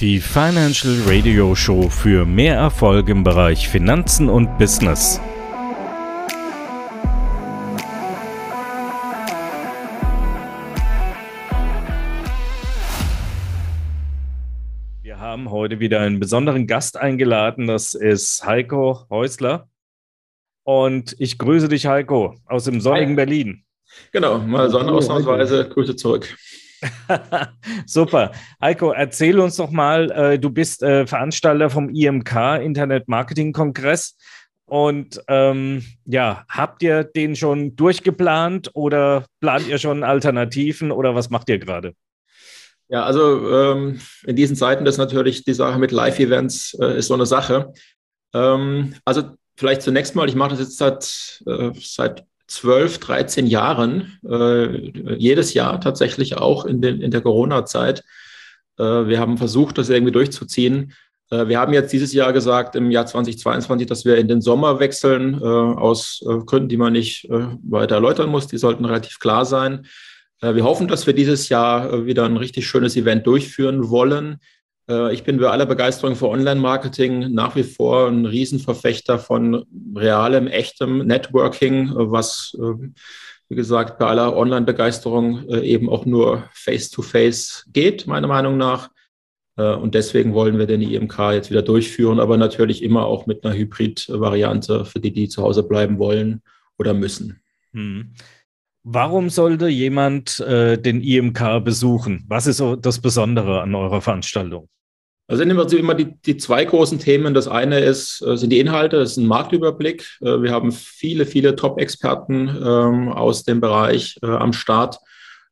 Die Financial Radio Show für mehr Erfolg im Bereich Finanzen und Business. Wir haben heute wieder einen besonderen Gast eingeladen. Das ist Heiko Häusler. Und ich grüße dich, Heiko, aus dem sonnigen Hi. Berlin. Genau, mal Sonnenausnahmsweise. Grüße zurück. Super. Heiko, erzähl uns doch mal, äh, du bist äh, Veranstalter vom IMK, Internet Marketing Kongress. Und ähm, ja, habt ihr den schon durchgeplant oder plant ihr schon Alternativen oder was macht ihr gerade? Ja, also ähm, in diesen Zeiten ist natürlich die Sache mit Live-Events äh, ist so eine Sache. Ähm, also vielleicht zunächst mal, ich mache das jetzt seit, äh, seit 12, 13 Jahren, äh, jedes Jahr tatsächlich auch in, den, in der Corona-Zeit. Äh, wir haben versucht, das irgendwie durchzuziehen. Äh, wir haben jetzt dieses Jahr gesagt, im Jahr 2022, dass wir in den Sommer wechseln, äh, aus äh, Gründen, die man nicht äh, weiter erläutern muss. Die sollten relativ klar sein. wir hoffen, dass wir dieses Jahr wieder ein richtig schönes Event durchführen wollen. Äh, ich bin bei aller Begeisterung für Online-Marketing nach wie vor ein Riesenverfechter von realem, echtem Networking, äh, was, äh, wie gesagt, bei aller Online-Begeisterung eben auch nur face-to-face -face geht, meiner Meinung nach. Und deswegen wollen wir den IMK jetzt wieder durchführen, aber natürlich immer auch mit einer Hybrid-Variante für die, die zu Hause bleiben wollen oder müssen. Hm. Warum sollte jemand äh, den IMK besuchen? Was ist das Besondere an eurer Veranstaltung? Also nehmen wir immer die, die zwei großen Themen. Das eine ist, äh, sind die Inhalte, das ist ein Marktüberblick. Äh, wir haben viele, viele Top-Experten ähm, aus dem Bereich äh, am Start.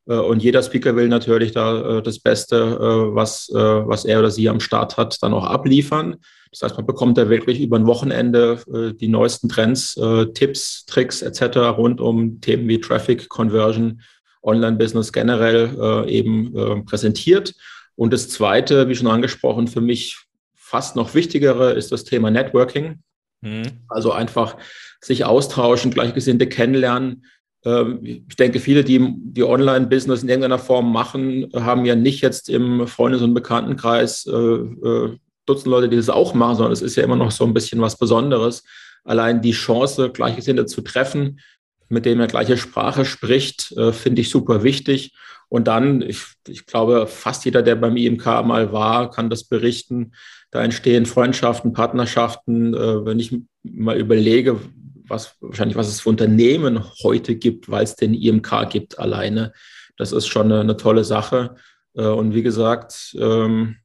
Und jeder Speaker will natürlich da das Beste, was, was er oder sie am Start hat, dann auch abliefern. Das heißt, man bekommt da wirklich über ein Wochenende die neuesten Trends, Tipps, Tricks etc. rund um Themen wie Traffic, Conversion, Online-Business generell eben präsentiert. Und das Zweite, wie schon angesprochen, für mich fast noch wichtigere ist das Thema Networking. Mhm. Also einfach sich austauschen, Gleichgesinnte kennenlernen. Ähm, ich denke, viele, die, die Online-Business in irgendeiner Form machen, haben ja nicht jetzt im Freundes- und Bekanntenkreis äh, äh, Dutzend Leute, die das auch machen, sondern es ist ja immer noch so ein bisschen was Besonderes. Allein die Chance, Gleichgesinnte zu treffen, mit denen er gleiche Sprache spricht, äh, finde ich super wichtig. Und dann, ich, ich glaube, fast jeder, der beim IMK mal war, kann das berichten. Da entstehen Freundschaften, Partnerschaften. Äh, wenn ich mal überlege, was wahrscheinlich, was es für Unternehmen heute gibt, weil es den IMK gibt alleine, das ist schon eine, eine tolle Sache. Äh, und wie gesagt, ähm,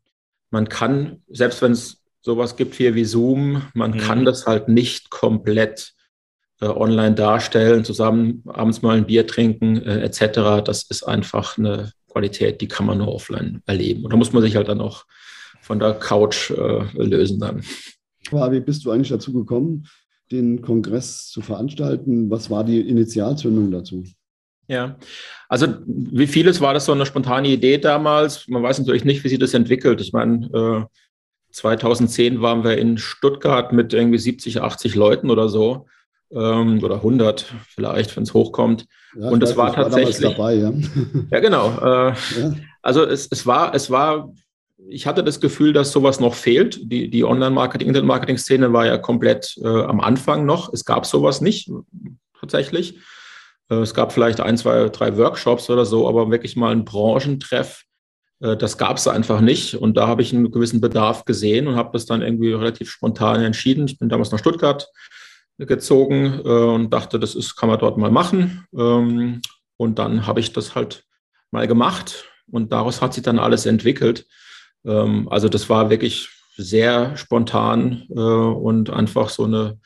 man kann, selbst wenn es sowas gibt hier wie Zoom, man mhm. kann das halt nicht komplett online darstellen, zusammen abends mal ein Bier trinken äh, etc. Das ist einfach eine Qualität, die kann man nur offline erleben. Und da muss man sich halt dann auch von der Couch äh, lösen dann. wie bist du eigentlich dazu gekommen, den Kongress zu veranstalten? Was war die Initialzündung dazu? Ja, also wie vieles war das so eine spontane Idee damals. Man weiß natürlich nicht, wie sich das entwickelt. Ich meine, äh, 2010 waren wir in Stuttgart mit irgendwie 70, 80 Leuten oder so ähm, oder 100 vielleicht, wenn es hochkommt. Ja, und es war tatsächlich war dabei, ja. ja, genau. Äh, ja. Also es, es war, es war, ich hatte das Gefühl, dass sowas noch fehlt. Die, die Online-Marketing, Internet-Marketing-Szene war ja komplett äh, am Anfang noch. Es gab sowas nicht tatsächlich. Äh, es gab vielleicht ein, zwei, drei Workshops oder so, aber wirklich mal ein Branchentreff. Äh, das gab es einfach nicht. Und da habe ich einen gewissen Bedarf gesehen und habe das dann irgendwie relativ spontan entschieden. Ich bin damals nach Stuttgart gezogen äh, und dachte, das ist, kann man dort mal machen. Ähm, und dann habe ich das halt mal gemacht und daraus hat sich dann alles entwickelt. Ähm, also das war wirklich sehr spontan äh, und einfach so eine,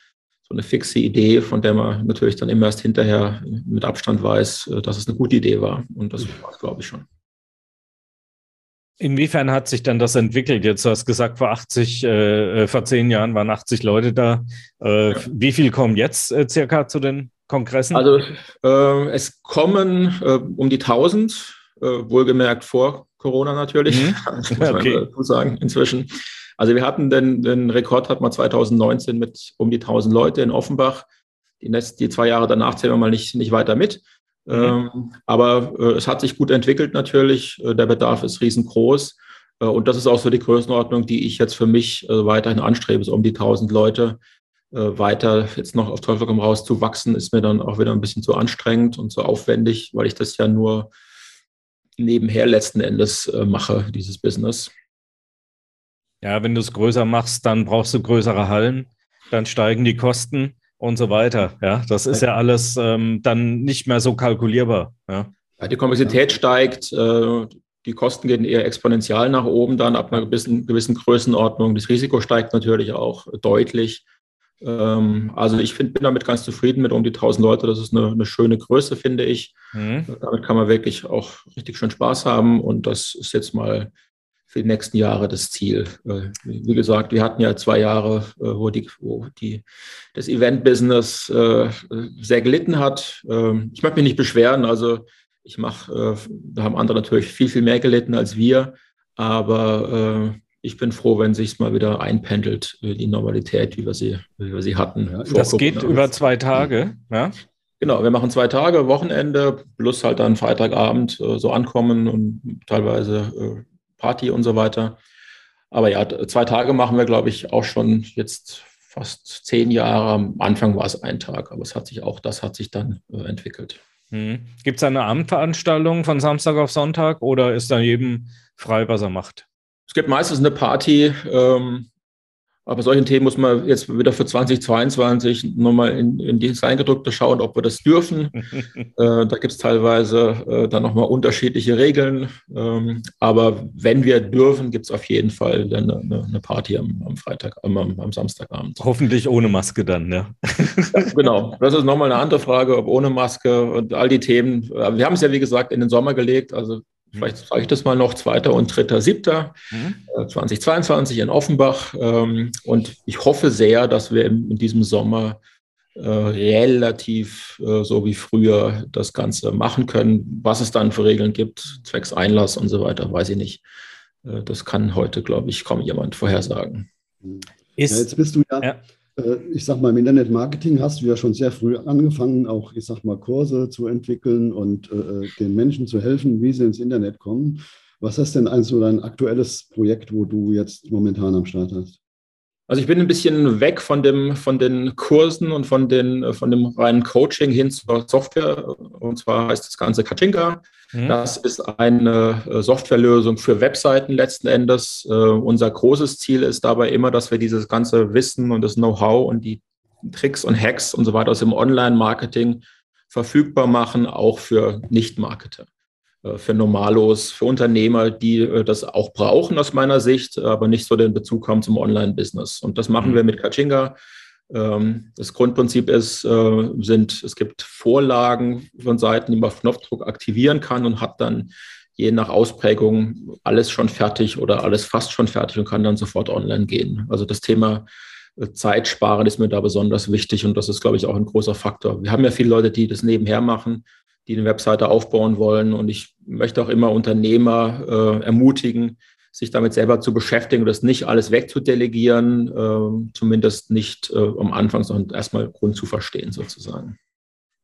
so eine fixe Idee, von der man natürlich dann immer erst hinterher mit Abstand weiß, äh, dass es eine gute Idee war. Und das war es, glaube ich, schon. Inwiefern hat sich dann das entwickelt? Jetzt du hast gesagt, vor 80, äh, äh, vor zehn Jahren waren 80 Leute da. Äh, ja. Wie viel kommen jetzt äh, circa zu den Kongressen? Also äh, es kommen äh, um die 1000, wohlgemerkt vor Corona natürlich, mhm. muss okay. man sagen, inzwischen. Also wir hatten den, den Rekord hat man 2019 mit um die 1000 Leute in Offenbach. Die, letzten, die zwei Jahre danach zählen wir mal nicht, nicht weiter mit. Mhm. Ähm, aber äh, es hat sich gut entwickelt natürlich. Äh, der Bedarf ist riesengroß. Äh, und das ist auch so die Größenordnung, die ich jetzt für mich äh, weiterhin anstrebe, so um die 1000 Leute. Äh, weiter jetzt noch auf Teufel komm raus zu wachsen, ist mir dann auch wieder ein bisschen zu anstrengend und zu aufwendig, weil ich das ja nur nebenher letzten Endes mache, dieses Business. Ja, wenn du es größer machst, dann brauchst du größere Hallen, dann steigen die Kosten und so weiter. Ja, das ist ja alles ähm, dann nicht mehr so kalkulierbar. Ja, ja die Komplexität steigt, äh, die Kosten gehen eher exponentiell nach oben, dann ab einer gewissen, gewissen Größenordnung. Das Risiko steigt natürlich auch deutlich. Ähm, also ich find, bin damit ganz zufrieden mit um die 1000 Leute. Das ist eine, eine schöne Größe, finde ich. Mhm. Damit kann man wirklich auch richtig schön Spaß haben. Und das ist jetzt mal für die nächsten Jahre das Ziel. Äh, wie gesagt, wir hatten ja zwei Jahre, äh, wo, die, wo die, das Event-Business äh, sehr gelitten hat. Ähm, ich möchte mich nicht beschweren. Also ich mache, da haben andere natürlich viel, viel mehr gelitten als wir, aber ich bin froh, wenn sich mal wieder einpendelt, die Normalität, wie wir sie, wie wir sie hatten. Ja, das geht über zwei Tage, ja? Genau, wir machen zwei Tage, Wochenende, plus halt dann Freitagabend so ankommen und teilweise Party und so weiter. Aber ja, zwei Tage machen wir, glaube ich, auch schon jetzt fast zehn Jahre. Am Anfang war es ein Tag, aber es hat sich auch, das hat sich dann äh, entwickelt. Hm. Gibt es eine Abendveranstaltung von Samstag auf Sonntag oder ist da jedem frei, was er macht? Es gibt meistens eine Party, ähm, aber solchen Themen muss man jetzt wieder für 2022 nochmal in, in die Kleingedruckte schauen, ob wir das dürfen. äh, da gibt es teilweise äh, dann nochmal unterschiedliche Regeln. Ähm, aber wenn wir dürfen, gibt es auf jeden Fall eine, eine Party am, am Freitag, am, am, Samstagabend. Hoffentlich ohne Maske dann, ne? ja. genau. Das ist nochmal eine andere Frage, ob ohne Maske und all die Themen. Wir haben es ja, wie gesagt, in den Sommer gelegt. Also vielleicht sage ich das mal noch, 2. und 3.7. Mhm. 2022 in Offenbach. Ähm, und ich hoffe sehr, dass wir in diesem Sommer äh, relativ äh, so wie früher das Ganze machen können. Was es dann für Regeln gibt, zwecks Einlass und so weiter, weiß ich nicht. Äh, das kann heute, glaube ich, kaum jemand vorhersagen. Ist, ja, jetzt bist du ja, ja äh, ich sag mal, im Internetmarketing hast du ja schon sehr früh angefangen, auch, ich sag mal, Kurse zu entwickeln und äh, äh, den Menschen zu helfen, wie sie ins Internet kommen. Was ist denn also dein aktuelles Projekt, wo du jetzt momentan am Start hast? Also ich bin ein bisschen weg von dem, von den Kursen und von, den, von dem reinen Coaching hin zur Software. Und zwar heißt das Ganze Kachinga. Mhm. Das ist eine äh, Softwarelösung für Webseiten letzten Endes. Uh, unser großes Ziel ist dabei immer, dass wir dieses ganze Wissen und das Know-how und die Tricks und Hacks und so weiter aus dem Online-Marketing verfügbar machen, auch für Nicht-Marketer. Äh, für Normalos, für Unternehmer, die äh, das auch brauchen aus meiner Sicht, aber nicht so den Bezug haben zum Online-Business. Und das machen mhm. wir mit Kachinga. Ähm, das Grundprinzip ist, äh, sind, es gibt Vorlagen von Seiten, die man auf Knopfdruck aktivieren kann und hat dann je nach Ausprägung alles schon fertig oder alles fast schon fertig und kann dann sofort online gehen. Also das Thema Zeitsparen ist mir da besonders wichtig und das ist, glaube ich, auch ein großer Faktor. Wir haben ja viele Leute, die das nebenher machen die eine Webseite aufbauen wollen. Und ich möchte auch immer Unternehmer äh, ermutigen, sich damit selber zu beschäftigen und das nicht alles wegzudelegieren, äh, zumindest nicht äh, am Anfang, sondern erstmal Grund zu verstehen sozusagen.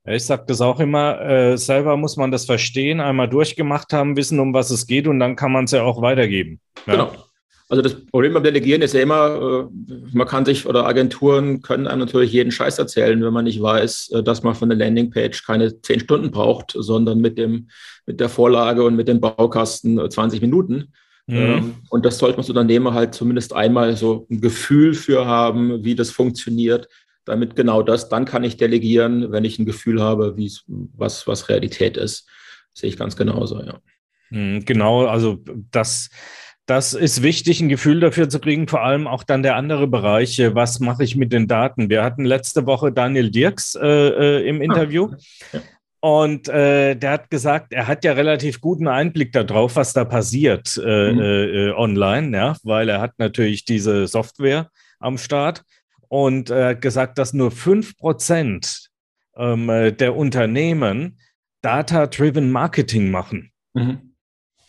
Ich sage das auch immer, äh, selber muss man das verstehen, einmal durchgemacht haben, wissen, um was es geht und dann kann man es ja auch weitergeben. Ja? Genau. Also das Problem beim Delegieren ist ja immer, äh, man kann sich oder Agenturen können einem natürlich jeden Scheiß erzählen, wenn man nicht weiß, äh, dass man von der Landingpage keine zehn Stunden braucht, sondern mit dem, mit der Vorlage und mit dem Baukasten 20 Minuten. Mhm. Ähm, und das sollte man als Unternehmer halt zumindest einmal so ein Gefühl für haben, wie das funktioniert, damit genau das, dann kann ich delegieren, wenn ich ein Gefühl habe, wie was, was Realität ist. sehe ich ganz genauso, ja. Mhm, genau, also das das ist wichtig, ein Gefühl dafür zu kriegen, vor allem auch dann der andere Bereich, äh, was mache ich mit den Daten. Wir hatten letzte Woche Daniel Dirks äh, äh im ah, Interview. Ja. Und äh, der hat gesagt, er hat ja relativ guten Einblick darauf, was da passiert äh, mhm. äh, online, ja, weil er hat natürlich diese Software am Start und er hat gesagt, dass nur 5% ähm, der Unternehmen Data-Driven Marketing machen. Mhm.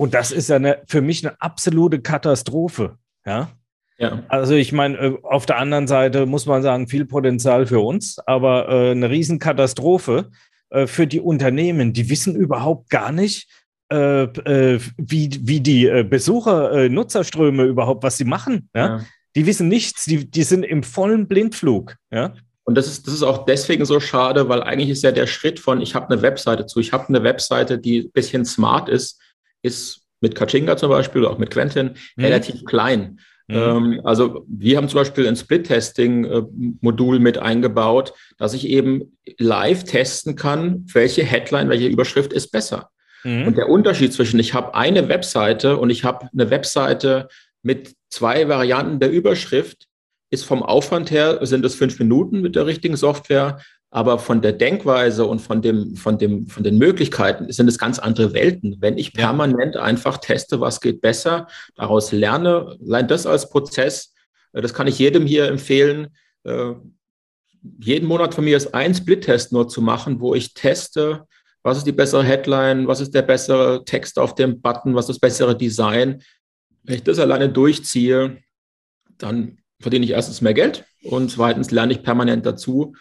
Und das ist ja eine, für mich eine absolute Katastrophe. Ja. Ja. Also ich meine, äh, auf der anderen Seite muss man sagen, viel Potenzial für uns, aber äh, eine Riesenkatastrophe äh, für die Unternehmen. Die wissen überhaupt gar nicht, wie, wie die Besucher, Nutzerströme überhaupt, was sie machen. Ja? ja? Die wissen nichts, die, die sind im vollen Blindflug. Ja? Und das ist, das ist auch deswegen so schade, weil eigentlich ist ja der Schritt von, ich habe eine Webseite zu, ich habe eine Webseite, die ein bisschen smart ist, ist mit Kachinga zum Beispiel, auch mit Quentin, mhm. relativ klein. Mhm. Ähm, also wir haben zum Beispiel ein Split-Testing-Modul mit eingebaut, dass ich eben live testen kann, welche Headline, welche Überschrift ist besser. Mhm. Und der Unterschied zwischen, ich habe eine Webseite und ich habe eine Webseite mit zwei Varianten der Überschrift, ist vom Aufwand her, sind es fünf Minuten mit der richtigen Software, aber von der Denkweise und von, dem, von, dem, von den Möglichkeiten sind es ganz andere Welten. Wenn ich permanent einfach teste, was geht besser, daraus lerne, allein das als Prozess, äh, das kann ich jedem hier empfehlen, äh, jeden Monat von mir ist ein Split-Test nur zu machen, wo ich teste, was ist die bessere Headline, was ist der bessere Text auf dem Button, was ist das bessere Design. Wenn ich das alleine durchziehe, dann verdiene ich erstens mehr Geld und zweitens lerne ich permanent dazu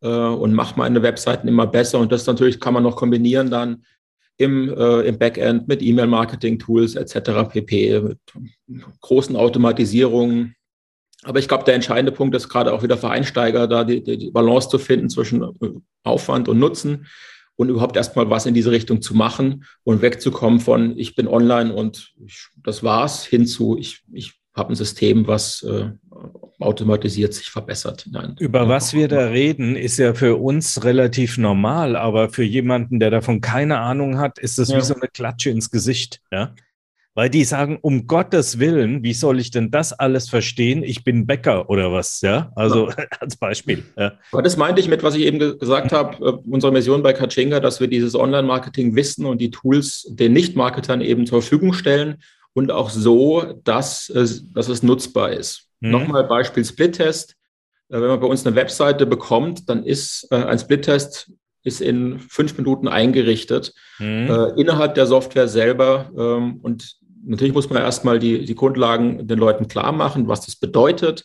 äh, und mache meine Webseiten immer besser. Und das natürlich kann man noch kombinieren dann im, äh, im Backend mit E-Mail-Marketing-Tools etc. pp, mit großen Automatisierungen. Aber ich glaube, der entscheidende Punkt ist gerade auch wieder für Einsteiger, da die, die Balance zu finden zwischen äh, Aufwand und Nutzen und überhaupt erstmal was in diese Richtung zu machen und wegzukommen von ich bin online und ich, das war's hinzu, ich, ich habe ein System, was äh, automatisiert sich verbessert. Nein. Über was wir da reden, ist ja für uns relativ normal, aber für jemanden, der davon keine Ahnung hat, ist das ja. wie so eine Klatsche ins Gesicht. Ja? Weil die sagen, um Gottes Willen, wie soll ich denn das alles verstehen? Ich bin Bäcker oder was, ja? Also ja. als Beispiel. Ja. Aber das meinte ich mit, was ich eben gesagt habe, äh, unsere Mission bei Kachinga, dass wir dieses Online-Marketing wissen und die Tools den Nicht-Marketern eben zur Verfügung stellen und auch so, dass, dass es nutzbar ist. Mhm. Nochmal Beispiel Split-Test. Äh, wenn man bei uns eine Webseite bekommt, dann ist äh, ein Split-Test ist in fünf Minuten eingerichtet mhm. äh, innerhalb der Software selber. Ähm, und natürlich muss man erstmal die, die Grundlagen den Leuten klar machen, was das bedeutet.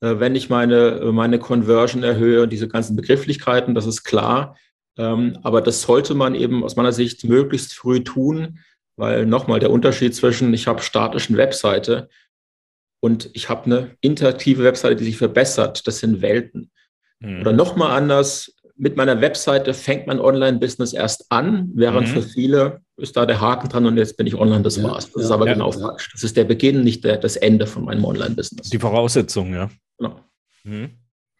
Wenn ich meine, meine Conversion erhöhe, diese ganzen Begrifflichkeiten, das ist klar. Ähm, aber das sollte man eben aus meiner Sicht möglichst früh tun, weil nochmal der Unterschied zwischen, ich habe statischen Webseite und ich habe eine interaktive Webseite, die sich verbessert. Das sind Welten. Mhm. Oder nochmal anders, mit meiner Webseite fängt mein Online-Business erst an, während mhm. für viele ist da der Haken dran und jetzt bin ich online, das ja, war's. Das ja, ist aber ja, genau falsch. Das ist der Beginn, nicht der, das Ende von meinem Online-Business. Die Voraussetzung, ja. Genau. Mhm.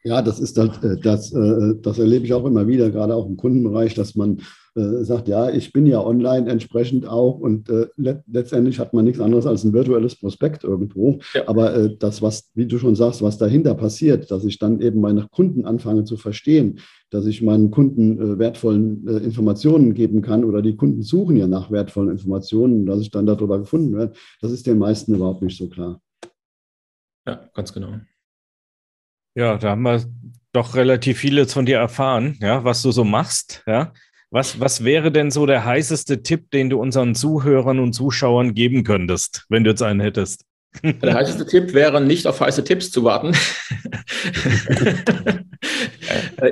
Ja, das ist das, äh, das, äh, das erlebe ich auch immer wieder, gerade auch im Kundenbereich, dass man äh, sagt, ja, ich bin ja online entsprechend auch und äh, let letztendlich hat man nichts anderes als ein virtuelles Prospekt irgendwo. Ja. Aber äh, das, was, wie du schon sagst, was dahinter passiert, dass ich dann eben meine Kunden anfange zu verstehen, dass ich meinen Kunden äh, wertvollen äh, Informationen geben kann oder die Kunden suchen ja nach wertvollen Informationen, dass ich dann darüber gefunden werde, das ist den meisten überhaupt nicht so klar. Ja, ganz genau. Ja, da haben wir doch relativ vieles von dir erfahren, ja, was du so machst, ja. Was, was wäre denn so der heißeste Tipp, den du unseren Zuhörern und Zuschauern geben könntest, wenn du jetzt einen hättest? Der heißeste Tipp wäre, nicht auf heiße Tipps zu warten.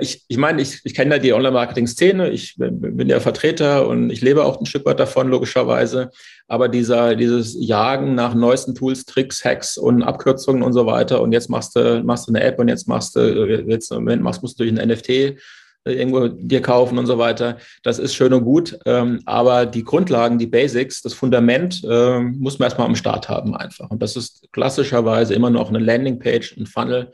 Ich, ich meine, ich, ich kenne ja die Online-Marketing-Szene, ich bin ja Vertreter und ich lebe auch ein Stück weit davon, logischerweise. Aber dieser, dieses Jagen nach neuesten Tools, Tricks, Hacks und Abkürzungen und so weiter und jetzt machst du, machst du eine App und jetzt machst du, jetzt im Moment machst, musst du durch ein NFT irgendwo dir kaufen und so weiter. Das ist schön und gut. Ähm, aber die Grundlagen, die Basics, das Fundament ähm, muss man erstmal am Start haben einfach. Und das ist klassischerweise immer noch eine Landingpage, ein Funnel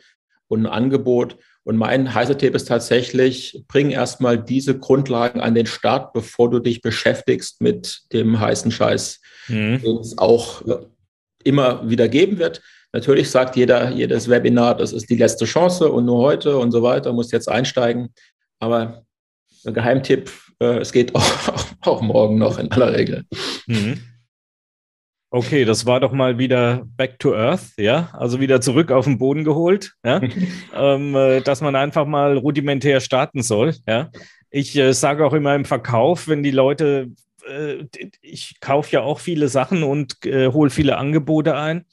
und ein Angebot. Und mein heißer Tipp ist tatsächlich, bring erstmal diese Grundlagen an den Start, bevor du dich beschäftigst mit dem heißen Scheiß, mhm. den es auch äh, immer wieder geben wird. Natürlich sagt jeder, jedes Webinar, das ist die letzte Chance und nur heute und so weiter, muss jetzt einsteigen. Aber ein Geheimtipp, äh, es geht auch, auch, morgen noch in aller Regel. Mhm. Okay, das war doch mal wieder back to earth, ja, also wieder zurück auf den Boden geholt, ja, ähm, äh, dass man einfach mal rudimentär starten soll, ja. Ich äh, sage auch immer im Verkauf, wenn die Leute, äh, ich kaufe ja auch viele Sachen und äh, hole viele Angebote ein.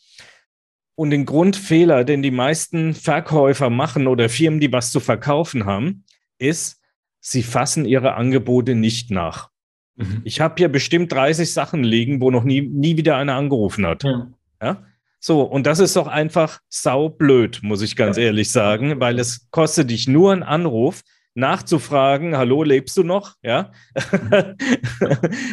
Und den Grundfehler, den die meisten Verkäufer machen oder Firmen, die was zu verkaufen haben, ist, sie fassen ihre Angebote nicht nach. Mhm. Ich habe hier bestimmt 30 Sachen liegen, wo noch nie, nie wieder einer angerufen hat. Ja. ja? So, und das ist doch einfach saublöd, muss ich ganz ja. ehrlich sagen, weil es kostet dich nur einen Anruf nachzufragen, hallo, lebst du noch? Ja.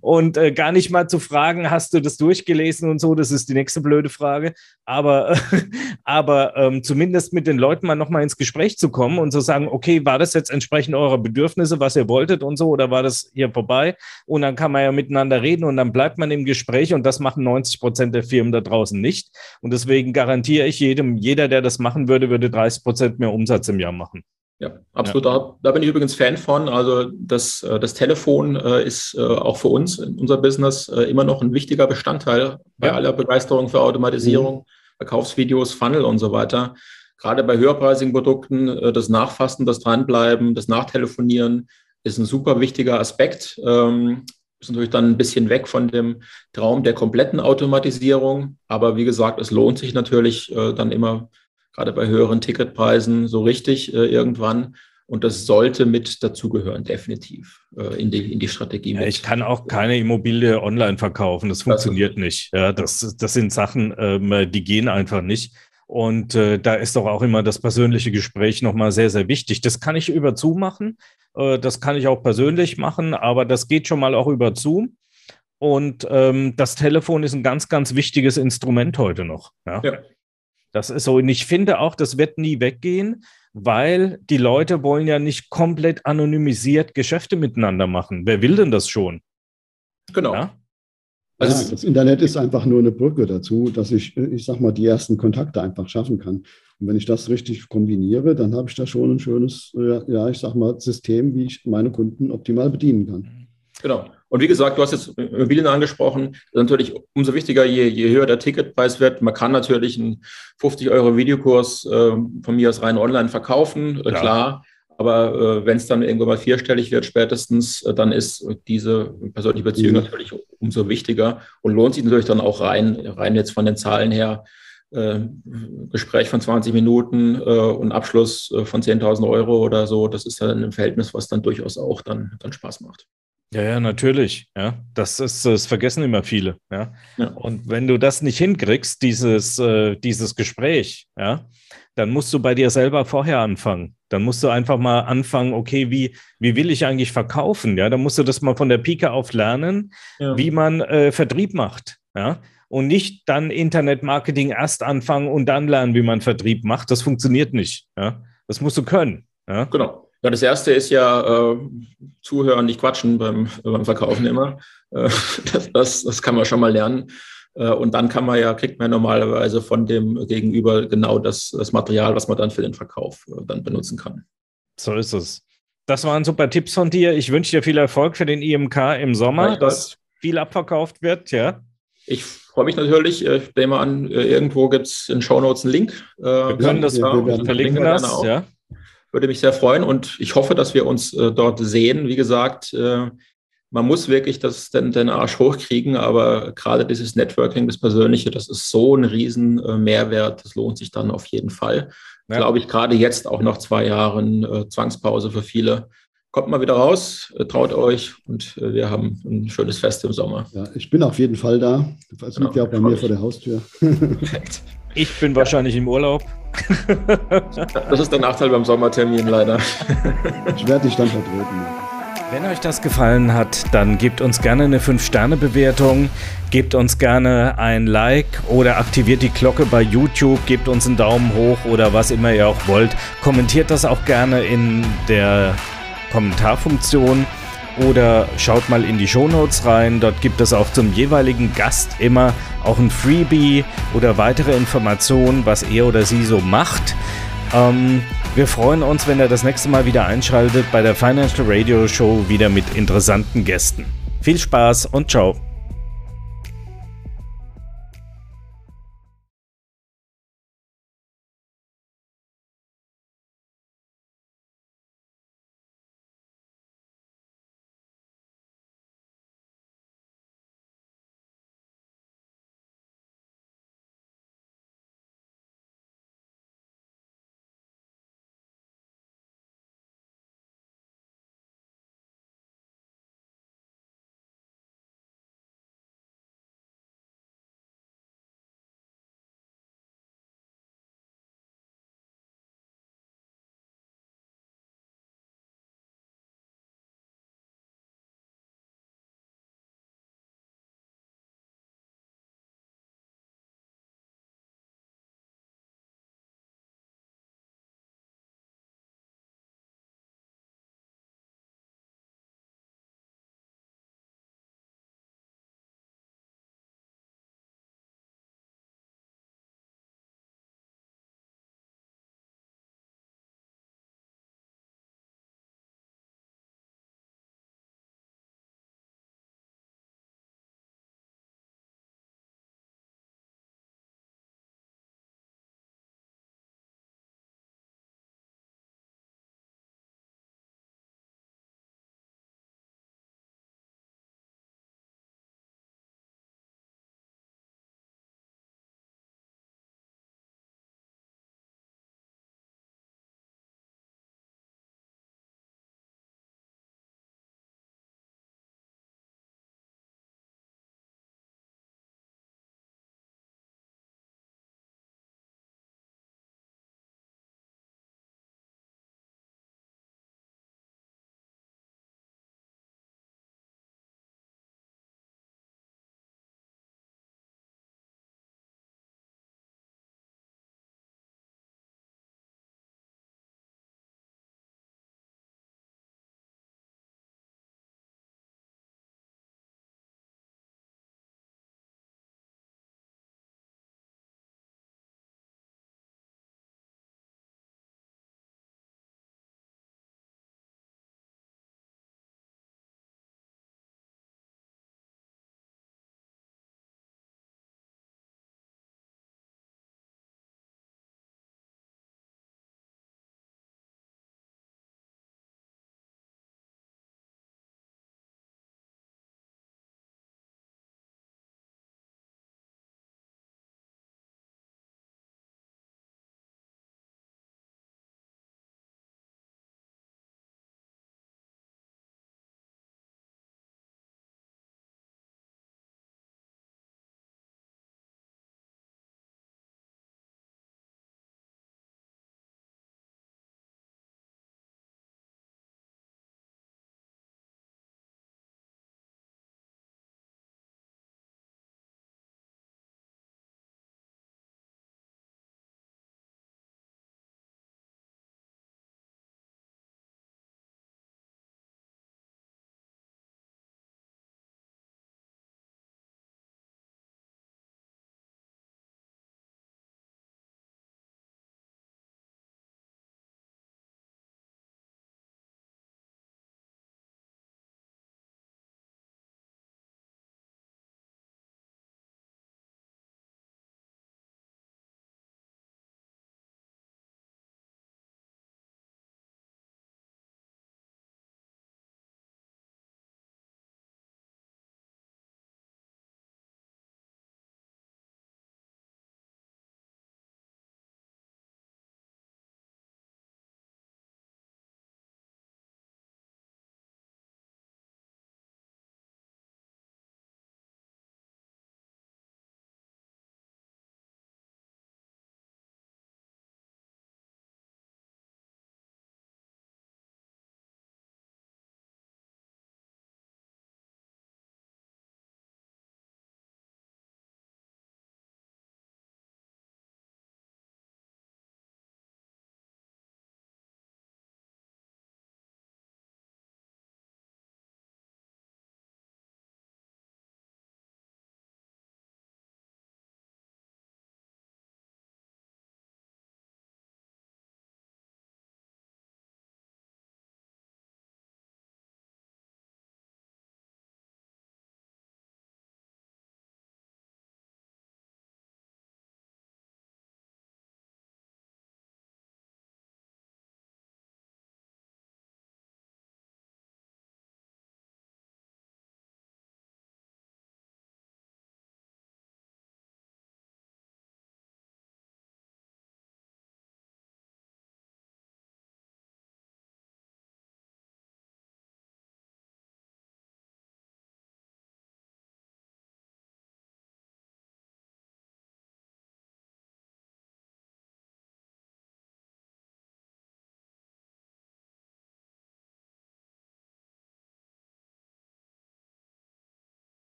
und äh, gar nicht mal zu fragen, hast du das durchgelesen und so, das ist die nächste blöde Frage. Aber, aber ähm, zumindest mit den Leuten mal nochmal ins Gespräch zu kommen und zu sagen, okay, war das jetzt entsprechend eurer Bedürfnisse, was ihr wolltet und so, oder war das hier vorbei? Und dann kann man ja miteinander reden und dann bleibt man im Gespräch und das machen 90 Prozent der Firmen da draußen nicht. Und deswegen garantiere ich jedem, jeder, der das machen würde, würde 30 Prozent mehr Umsatz im Jahr machen. Ja, absolut. Ja. Da, da, bin ich übrigens Fan von. Also das, äh, das Telefon äh, ist äh, auch für uns in unser Business immer noch ein wichtiger Bestandteil bei ja. aller Begeisterung für Automatisierung, mhm. Verkaufsvideos, Funnel und so weiter. Gerade bei höherpreisigen Produkten, das Nachfassen, das Dranbleiben, das Nachtelefonieren ist ein super wichtiger Aspekt. Ähm, ist natürlich dann ein bisschen weg von dem Traum der kompletten Automatisierung. Aber wie gesagt, es lohnt sich natürlich dann immer gerade bei höheren Ticketpreisen so richtig äh, irgendwann. Und das sollte mit dazugehören, definitiv äh, in, die, in die Strategie. Ja, ich kann auch keine Immobilie online verkaufen. Das funktioniert das nicht. Ja, das, das sind Sachen, ähm, die gehen einfach nicht. Und äh, da ist doch auch immer das persönliche Gespräch nochmal sehr, sehr wichtig. Das kann ich über Zoom machen. Äh, das kann ich auch persönlich machen, aber das geht schon mal auch über Zoom. Und ähm, das Telefon ist ein ganz, ganz wichtiges Instrument heute noch. Ja. ja. Das ist so. Und ich finde auch, das wird nie weggehen, weil die Leute wollen ja nicht komplett anonymisiert Geschäfte miteinander machen. Wer will denn das schon? Genau. Ja? Also ja, das Internet ist einfach nur eine Brücke dazu, dass ich, ich sag mal, die ersten Kontakte einfach schaffen kann. Und wenn ich das richtig kombiniere, dann habe ich da schon ein schönes, ja, ich sag mal, System, wie ich meine Kunden optimal bedienen kann. Genau. Und wie gesagt, du hast jetzt Immobilien angesprochen. Das ist natürlich umso wichtiger, je, je höher der Ticketpreis wird. Man kann natürlich einen 50 Euro Videokurs äh, von mir aus rein online verkaufen, äh, klar. Aber äh, wenn es dann irgendwann mal vierstellig wird, spätestens, äh, dann ist diese persönliche Beziehung mhm. natürlich umso wichtiger und lohnt sich natürlich dann auch rein, rein jetzt von den Zahlen her. Äh, Gespräch von 20 Minuten äh, und Abschluss von 10.000 Euro oder so, das ist dann ein Verhältnis, was dann durchaus auch dann, dann Spaß macht. Ja, ja, natürlich. Ja, das ist, das vergessen immer viele. Ja? ja. Und wenn du das nicht hinkriegst, dieses, äh, dieses Gespräch, ja, dann musst du bei dir selber vorher anfangen. Dann musst du einfach mal anfangen, okay, wie, wie will ich eigentlich verkaufen? Ja, dann musst du das mal von der Pike auf lernen, ja. wie man äh, Vertrieb macht. Ja, und nicht dann Internetmarketing erst anfangen und dann lernen, wie man Vertrieb macht. Das funktioniert nicht. Ja, das musst du können. Ja, genau. Ja, das erste ist ja äh, zuhören, nicht quatschen beim, beim Verkaufen immer. Äh, das, das, das, kann man schon mal lernen. Äh, und dann kann man ja, kriegt man normalerweise von dem Gegenüber genau das, das Material, was man dann für den Verkauf äh, dann benutzen kann. So ist es. Das waren super Tipps von dir. Ich wünsche dir viel Erfolg für den IMK im Sommer, dass viel abverkauft wird, ja. Ich freue mich natürlich. Ich nehme an, äh, irgendwo gibt es in Show Notes einen Link. Wir können das ja, wir verlinken das, ja. Würde mich sehr freuen und ich hoffe, dass wir uns äh, dort sehen. Wie gesagt, äh, man muss wirklich das, den, den Arsch hochkriegen, aber gerade dieses Networking, das Persönliche, das ist so ein riesen äh, Mehrwert. Das lohnt sich dann auf jeden Fall. Ja. Glaube ich, gerade jetzt auch nach zwei Jahren äh, Zwangspause für viele. Kommt mal wieder raus, äh, traut euch und äh, wir haben ein schönes Fest im Sommer. Ja, ich bin auf jeden Fall da. Das genau, liegt ja auch bei mir vor der Haustür. Perfekt. Ich bin wahrscheinlich im Urlaub. Das ist der Nachteil beim Sommertermin leider. Ich werde dich dann vertreten. Wenn euch das gefallen hat, dann gebt uns gerne eine 5-Sterne-Bewertung, gebt uns gerne ein Like oder aktiviert die Glocke bei YouTube, gebt uns einen Daumen hoch oder was immer ihr auch wollt. Kommentiert das auch gerne in der Kommentarfunktion oder schaut mal in die Shownotes rein. Dort gibt es auch zum jeweiligen Gast immer auch ein Freebie oder weitere Informationen, was er oder sie so macht. Ähm, wir freuen uns, wenn ihr das nächste Mal wieder einschaltet bei der Financial Radio Show wieder mit interessanten Gästen. Viel Spaß und ciao.